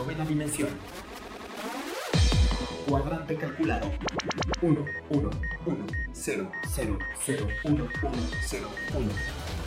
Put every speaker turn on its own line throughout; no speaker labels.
Novena dimensión. Cuadrante calculado. 1, 1, 1, 0, 0, 0, 1, 1, 0, 1.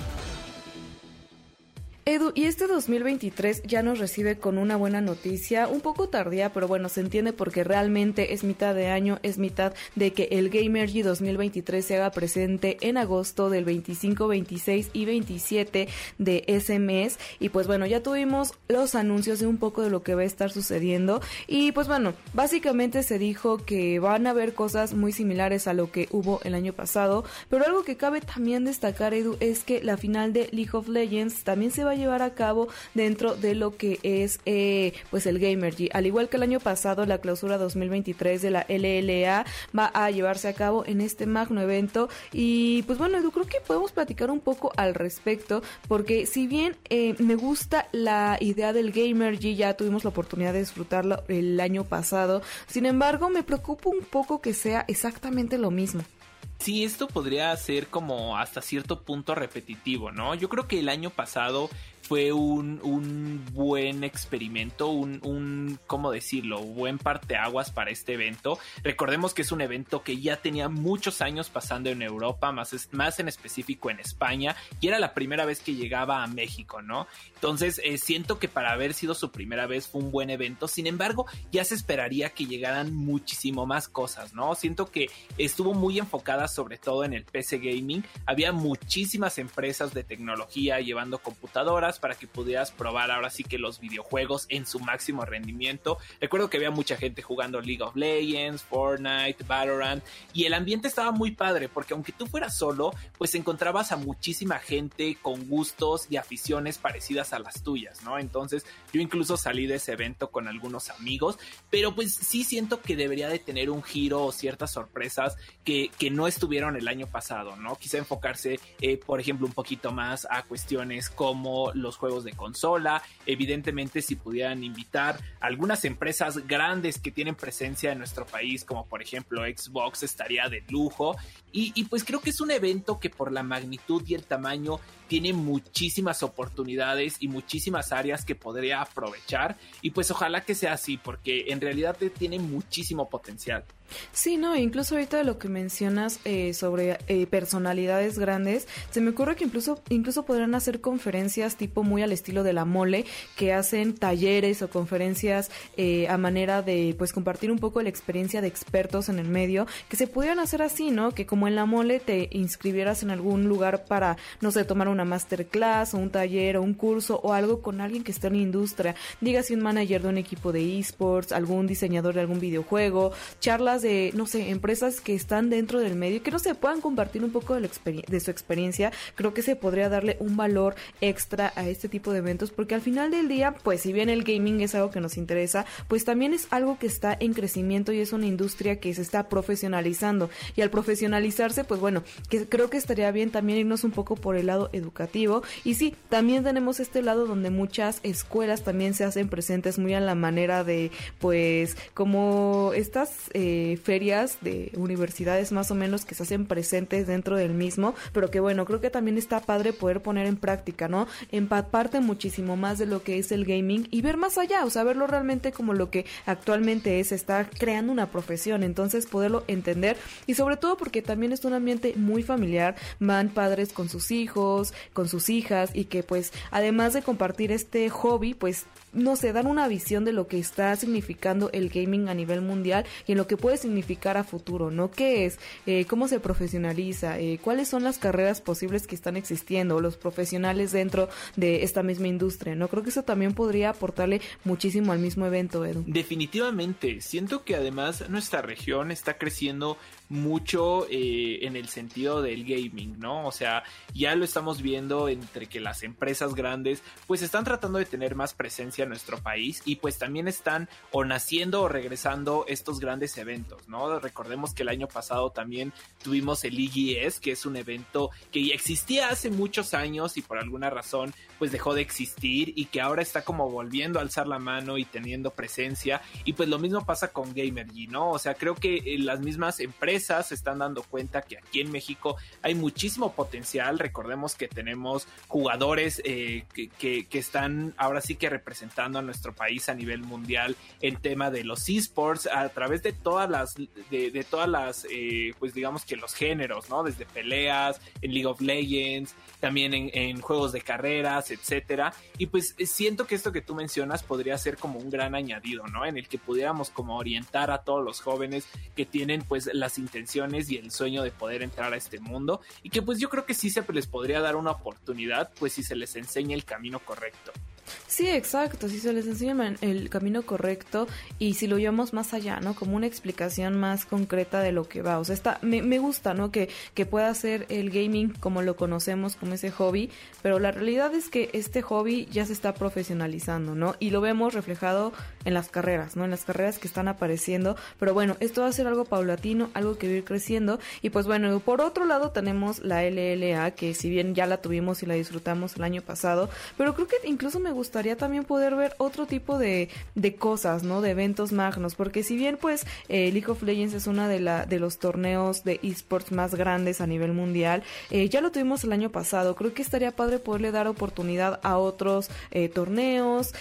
Edu, y este 2023 ya nos recibe con una buena noticia, un poco tardía, pero bueno, se entiende porque realmente es mitad de año, es mitad de que el Gamergy 2023 se haga presente en agosto del 25, 26 y 27 de ese mes. Y pues bueno, ya tuvimos los anuncios de un poco de lo que va a estar sucediendo. Y pues bueno, básicamente se dijo que van a haber cosas muy similares a lo que hubo el año pasado, pero algo que cabe también destacar, Edu, es que la final de League of Legends también se va a llevar a cabo dentro de lo que es eh, pues el Gamergy. Al igual que el año pasado, la clausura 2023 de la LLA va a llevarse a cabo en este magno evento. Y pues bueno, Edu, creo que podemos platicar un poco al respecto, porque si bien eh, me gusta la idea del Gamergy, ya tuvimos la oportunidad de disfrutarlo el año pasado, sin embargo, me preocupa un poco que sea exactamente lo mismo.
Sí, esto podría ser como hasta cierto punto repetitivo, ¿no? Yo creo que el año pasado fue un, un buen experimento, un, un, ¿cómo decirlo? Buen parteaguas para este evento. Recordemos que es un evento que ya tenía muchos años pasando en Europa, más, más en específico en España, y era la primera vez que llegaba a México, ¿no? Entonces, eh, siento que para haber sido su primera vez fue un buen evento, sin embargo, ya se esperaría que llegaran muchísimo más cosas, ¿no? Siento que estuvo muy enfocada sobre todo en el PC Gaming, había muchísimas empresas de tecnología llevando computadoras, para que pudieras probar ahora sí que los videojuegos en su máximo rendimiento. Recuerdo que había mucha gente jugando League of Legends, Fortnite, Valorant y el ambiente estaba muy padre porque aunque tú fueras solo, pues encontrabas a muchísima gente con gustos y aficiones parecidas a las tuyas, ¿no? Entonces yo incluso salí de ese evento con algunos amigos, pero pues sí siento que debería de tener un giro o ciertas sorpresas que, que no estuvieron el año pasado, ¿no? Quizá enfocarse, eh, por ejemplo, un poquito más a cuestiones como los juegos de consola, evidentemente si pudieran invitar algunas empresas grandes que tienen presencia en nuestro país, como por ejemplo Xbox, estaría de lujo. Y, pues creo que es un evento que por la magnitud y el tamaño tiene muchísimas oportunidades y muchísimas áreas que podría aprovechar y pues ojalá que sea así porque en realidad tiene muchísimo potencial.
Sí, no, incluso ahorita lo que mencionas eh, sobre eh, personalidades grandes, se me ocurre que incluso, incluso podrán hacer conferencias tipo muy al estilo de la mole, que hacen talleres o conferencias eh, a manera de pues compartir un poco la experiencia de expertos en el medio, que se pudieran hacer así, ¿no? Que en la mole te inscribieras en algún lugar para, no sé, tomar una masterclass o un taller o un curso o algo con alguien que esté en la industria, dígase un manager de un equipo de esports, algún diseñador de algún videojuego, charlas de, no sé, empresas que están dentro del medio, que no se puedan compartir un poco de, de su experiencia, creo que se podría darle un valor extra a este tipo de eventos, porque al final del día, pues si bien el gaming es algo que nos interesa, pues también es algo que está en crecimiento y es una industria que se está profesionalizando. Y al pues bueno, que creo que estaría bien también irnos un poco por el lado educativo. Y sí, también tenemos este lado donde muchas escuelas también se hacen presentes muy a la manera de, pues, como estas eh, ferias de universidades más o menos que se hacen presentes dentro del mismo, pero que bueno, creo que también está padre poder poner en práctica, ¿no? Empaparte muchísimo más de lo que es el gaming y ver más allá, o sea, verlo realmente como lo que actualmente es, estar creando una profesión, entonces poderlo entender y sobre todo porque también también es un ambiente muy familiar, van padres con sus hijos, con sus hijas y que pues además de compartir este hobby, pues no sé, dan una visión de lo que está significando el gaming a nivel mundial y en lo que puede significar a futuro, ¿no? ¿Qué es? Eh, ¿Cómo se profesionaliza? Eh, ¿Cuáles son las carreras posibles que están existiendo? Los profesionales dentro de esta misma industria, ¿no? Creo que eso también podría aportarle muchísimo al mismo evento, Edu.
Definitivamente, siento que además nuestra región está creciendo mucho eh, en el sentido del gaming, ¿no? O sea, ya lo estamos viendo entre que las empresas grandes pues están tratando de tener más presencia en nuestro país y pues también están o naciendo o regresando estos grandes eventos, ¿no? Recordemos que el año pasado también tuvimos el IGS, que es un evento que ya existía hace muchos años y por alguna razón pues dejó de existir y que ahora está como volviendo a alzar la mano y teniendo presencia y pues lo mismo pasa con Gamergy, ¿no? O sea, creo que eh, las mismas empresas se están dando cuenta que aquí en México hay muchísimo potencial. Recordemos que tenemos jugadores eh, que, están ahora sí que representando a nuestro país a nivel mundial en tema de los esports a través de todas las, de, todas las, eh, pues digamos que los géneros, ¿no? Desde peleas, en League of Legends, también en, en juegos de carreras, etcétera. Y pues eh, siento que esto que tú mencionas podría ser como un gran añadido, ¿no? En el que pudiéramos como orientar a todos los jóvenes que tienen pues las intenciones y el sueño de poder entrar a este mundo y que pues yo creo que sí se les podría dar una oportunidad pues si se les enseña el camino correcto.
Sí, exacto, si se les enseña el camino correcto y si lo llevamos más allá, ¿no? Como una explicación más concreta de lo que va. O sea, me, me gusta, ¿no? Que, que pueda ser el gaming como lo conocemos, como ese hobby, pero la realidad es que este hobby ya se está profesionalizando, ¿no? Y lo vemos reflejado en las carreras, ¿no? En las carreras que están apareciendo, pero bueno, esto va a ser algo paulatino, algo que va ir creciendo y pues bueno, por otro lado tenemos la LLA, que si bien ya la tuvimos y la disfrutamos el año pasado, pero creo que incluso me gustaría también poder ver otro tipo de, de cosas, ¿no? De eventos magnos, porque si bien pues eh, League of Legends es una de, la, de los torneos de esports más grandes a nivel mundial, eh, ya lo tuvimos el año pasado, creo que estaría padre poderle dar oportunidad a otros eh, torneos,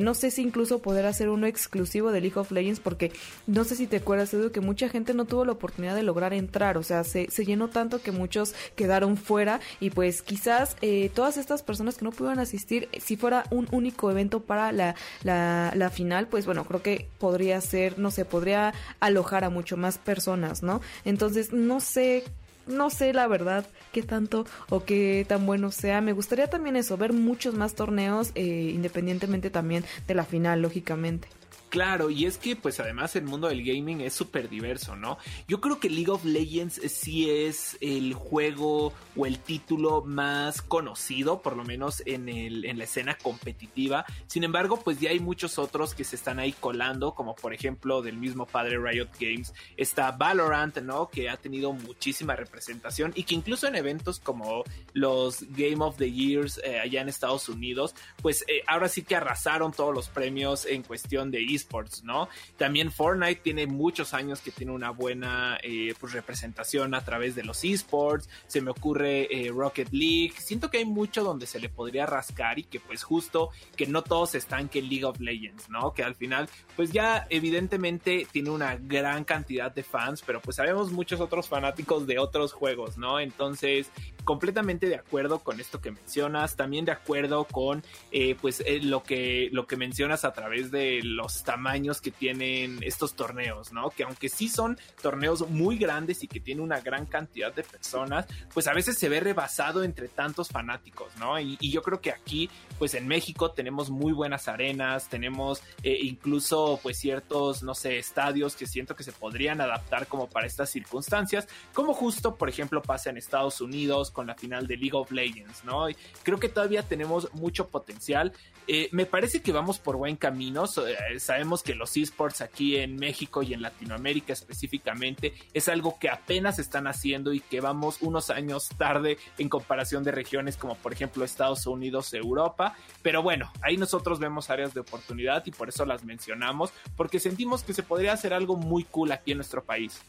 no sé si incluso poder hacer uno exclusivo de League of Legends, porque no sé si te acuerdas, Edu, que mucha gente no tuvo la oportunidad de lograr entrar, o sea, se, se llenó tanto que muchos quedaron fuera y pues quizás todas estas personas que no pudieron asistir, si fuera un único evento para la, la, final, pues bueno, creo que podría ser, no sé, podría alojar a mucho más personas, ¿no? Entonces, no sé no sé la verdad qué tanto o qué tan bueno sea. Me gustaría también eso, ver muchos más torneos, eh, independientemente también de la final, lógicamente.
Claro, y es que pues además el mundo del gaming es súper diverso, ¿no? Yo creo que League of Legends sí es el juego o el título más conocido, por lo menos en, el, en la escena competitiva. Sin embargo, pues ya hay muchos otros que se están ahí colando, como por ejemplo del mismo padre Riot Games está Valorant, ¿no? Que ha tenido muchísima representación y que incluso en eventos como los Game of the Years eh, allá en Estados Unidos, pues eh, ahora sí que arrasaron todos los premios en cuestión de esports, ¿no? También Fortnite tiene muchos años que tiene una buena eh, pues, representación a través de los esports. Se me ocurre eh, Rocket League. Siento que hay mucho donde se le podría rascar y que pues justo que no todos están que League of Legends, ¿no? Que al final pues ya evidentemente tiene una gran cantidad de fans, pero pues sabemos muchos otros fanáticos de otros juegos, ¿no? Entonces completamente de acuerdo con esto que mencionas, también de acuerdo con eh, pues lo que lo que mencionas a través de los tamaños que tienen estos torneos, ¿no? Que aunque sí son torneos muy grandes y que tienen una gran cantidad de personas, pues a veces se ve rebasado entre tantos fanáticos, ¿no? Y, yo creo que aquí, pues en México tenemos muy buenas arenas, tenemos eh, incluso pues ciertos, no sé, estadios que siento que se podrían adaptar como para estas circunstancias, como justo, por ejemplo, pasa en Estados Unidos con la final de League of Legends, ¿no? Creo que todavía tenemos mucho potencial. Eh, me parece que vamos por buen camino. Eh, sabemos que los esports aquí en México y en Latinoamérica específicamente es algo que apenas están haciendo y que vamos unos años tarde en comparación de regiones como por ejemplo Estados Unidos, Europa. Pero bueno, ahí nosotros vemos áreas de oportunidad y por eso las mencionamos, porque sentimos que se podría hacer algo muy cool aquí en nuestro país.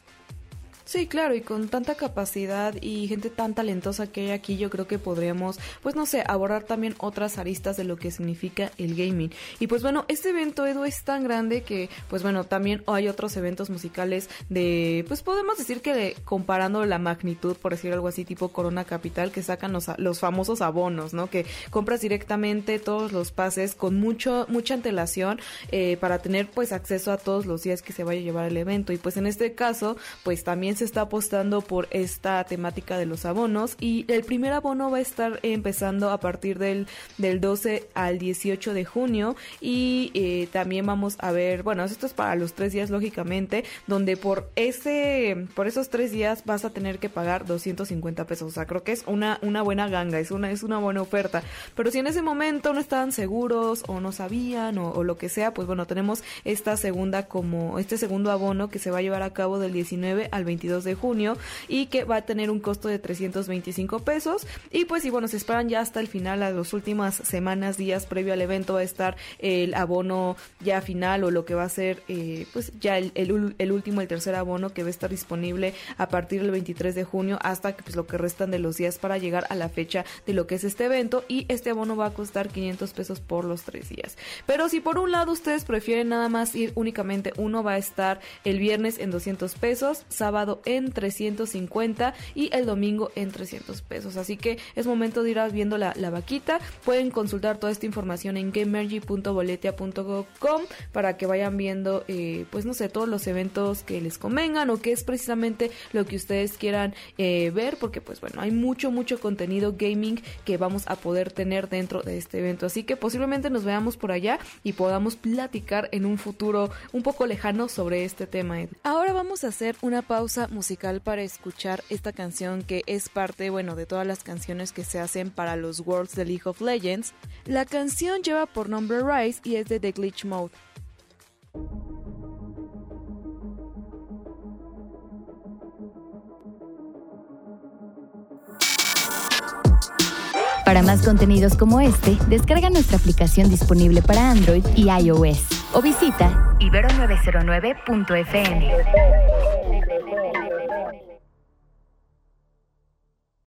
Sí, claro, y con tanta capacidad y gente tan talentosa que hay aquí, yo creo que podríamos, pues no sé, abordar también otras aristas de lo que significa el gaming. Y pues bueno, este evento, Edu, es tan grande que, pues bueno, también hay otros eventos musicales de, pues podemos decir que comparando la magnitud, por decir algo así, tipo Corona Capital, que sacan los, los famosos abonos, ¿no? Que compras directamente todos los pases con mucho, mucha antelación eh, para tener pues acceso a todos los días que se vaya a llevar el evento. Y pues en este caso, pues también se está apostando por esta temática de los abonos y el primer abono va a estar empezando a partir del, del 12 al 18 de junio y eh, también vamos a ver, bueno, esto es para los tres días lógicamente, donde por ese, por esos tres días vas a tener que pagar 250 pesos, o sea, creo que es una, una buena ganga, es una, es una buena oferta, pero si en ese momento no estaban seguros o no sabían o, o lo que sea, pues bueno, tenemos esta segunda como, este segundo abono que se va a llevar a cabo del 19 al 22 de junio y que va a tener un costo de 325 pesos. Y pues y bueno, se esperan ya hasta el final, a las últimas semanas, días previo al evento va a estar el abono ya final o lo que va a ser eh, pues ya el, el, último, el tercer abono que va a estar disponible a partir del 23 de junio hasta pues lo que restan de los días para llegar a la fecha de lo que es este evento y este abono va a costar 500 pesos por los tres días. Pero si por un lado ustedes prefieren nada más ir únicamente uno va a estar el viernes en 200 pesos, sábado en 350 y el domingo en 300 pesos. Así que es momento de ir viendo la, vaquita. Pueden consultar toda esta información en gamergy.boletia.com para que vayan viendo, eh, pues no sé, todos los eventos que les convengan o que es precisamente lo que ustedes quieran eh, ver, porque pues bueno, hay mucho, mucho contenido gaming que vamos a poder tener dentro de este evento. Así que posiblemente nos veamos por allá y podamos platicar en un futuro un poco lejano sobre este tema. Ahora vamos a hacer una pausa musical para escuchar esta canción que es parte, bueno, de todas las canciones que se hacen para los Worlds de League of Legends. La canción lleva por nombre Rise y es de The Glitch Mode.
Para más contenidos como este, descarga nuestra aplicación disponible para Android y iOS o visita ibero909.fm.